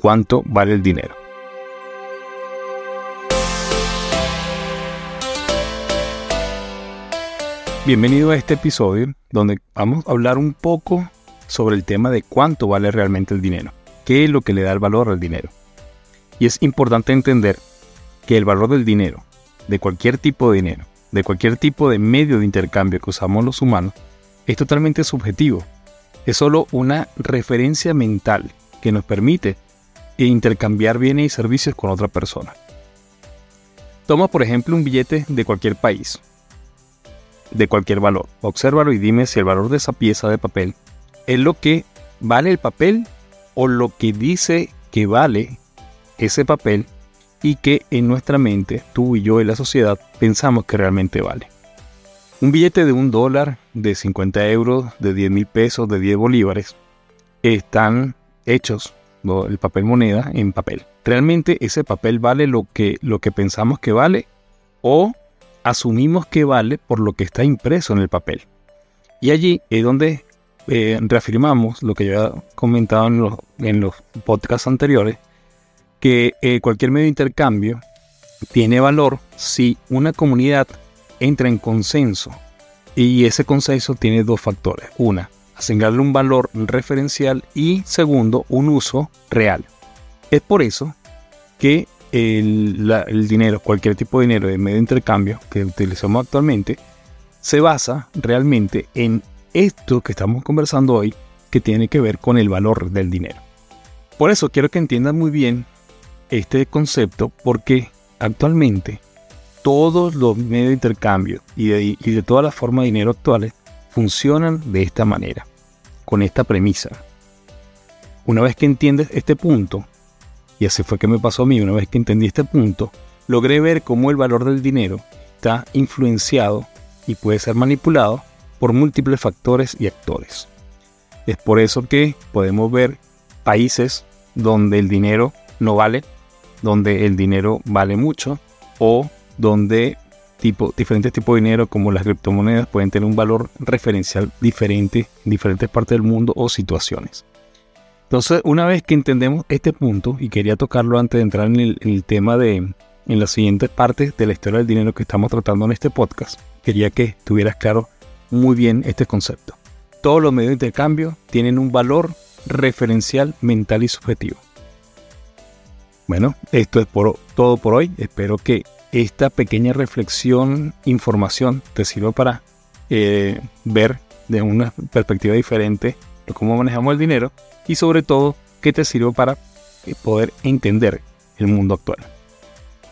cuánto vale el dinero. Bienvenido a este episodio donde vamos a hablar un poco sobre el tema de cuánto vale realmente el dinero, qué es lo que le da el valor al dinero. Y es importante entender que el valor del dinero, de cualquier tipo de dinero, de cualquier tipo de medio de intercambio que usamos los humanos, es totalmente subjetivo. Es solo una referencia mental que nos permite intercambiar bienes y servicios con otra persona. Toma por ejemplo un billete de cualquier país, de cualquier valor. Obsérvalo y dime si el valor de esa pieza de papel es lo que vale el papel o lo que dice que vale ese papel y que en nuestra mente, tú y yo y la sociedad, pensamos que realmente vale. Un billete de un dólar, de 50 euros, de 10 mil pesos, de 10 bolívares, están hechos, el papel moneda, en papel. ¿Realmente ese papel vale lo que, lo que pensamos que vale o asumimos que vale por lo que está impreso en el papel? Y allí es donde eh, reafirmamos lo que yo he comentado en los, en los podcasts anteriores, que eh, cualquier medio de intercambio tiene valor si una comunidad entra en consenso. Y ese consenso tiene dos factores. Una, asignarle un valor referencial y segundo, un uso real. Es por eso que el, dinero, cualquier tipo de dinero de medio de intercambio que utilizamos actualmente, se basa realmente en esto que estamos conversando hoy, que tiene que ver con el valor del dinero. Por eso quiero que entiendan muy bien este concepto porque actualmente todos los medios de intercambio y de, todas las formas de dinero actuales funcionan de esta manera, con esta premisa. Una vez que entiendes este punto, y así fue que me pasó a mí, una vez que entendí este punto, logré ver cómo el valor del dinero está influenciado y puede ser manipulado por múltiples factores y actores. Es por eso que podemos ver países donde el dinero no vale donde el dinero vale mucho o donde tipo, diferentes tipos de dinero como las criptomonedas pueden tener un valor referencial diferente en diferentes partes del mundo o situaciones. Entonces, una vez que entendemos este punto, y quería tocarlo antes de entrar en el, tema de, en las siguientes partes de la historia del dinero que estamos tratando en este podcast, quería que tuvieras claro muy bien este concepto. Todos los medios de intercambio tienen un valor referencial mental y subjetivo. Bueno, esto es por, todo por hoy. Espero que esta pequeña reflexión, información, te sirva para eh, ver de una perspectiva diferente cómo manejamos el dinero y sobre todo que te sirva para eh, poder entender el mundo actual.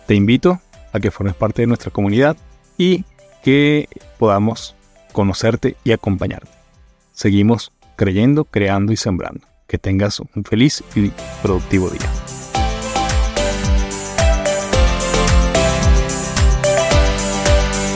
Te invito a que formes parte de nuestra comunidad y que podamos conocerte y acompañarte. Seguimos creyendo, creando y sembrando. Que tengas un feliz y productivo día.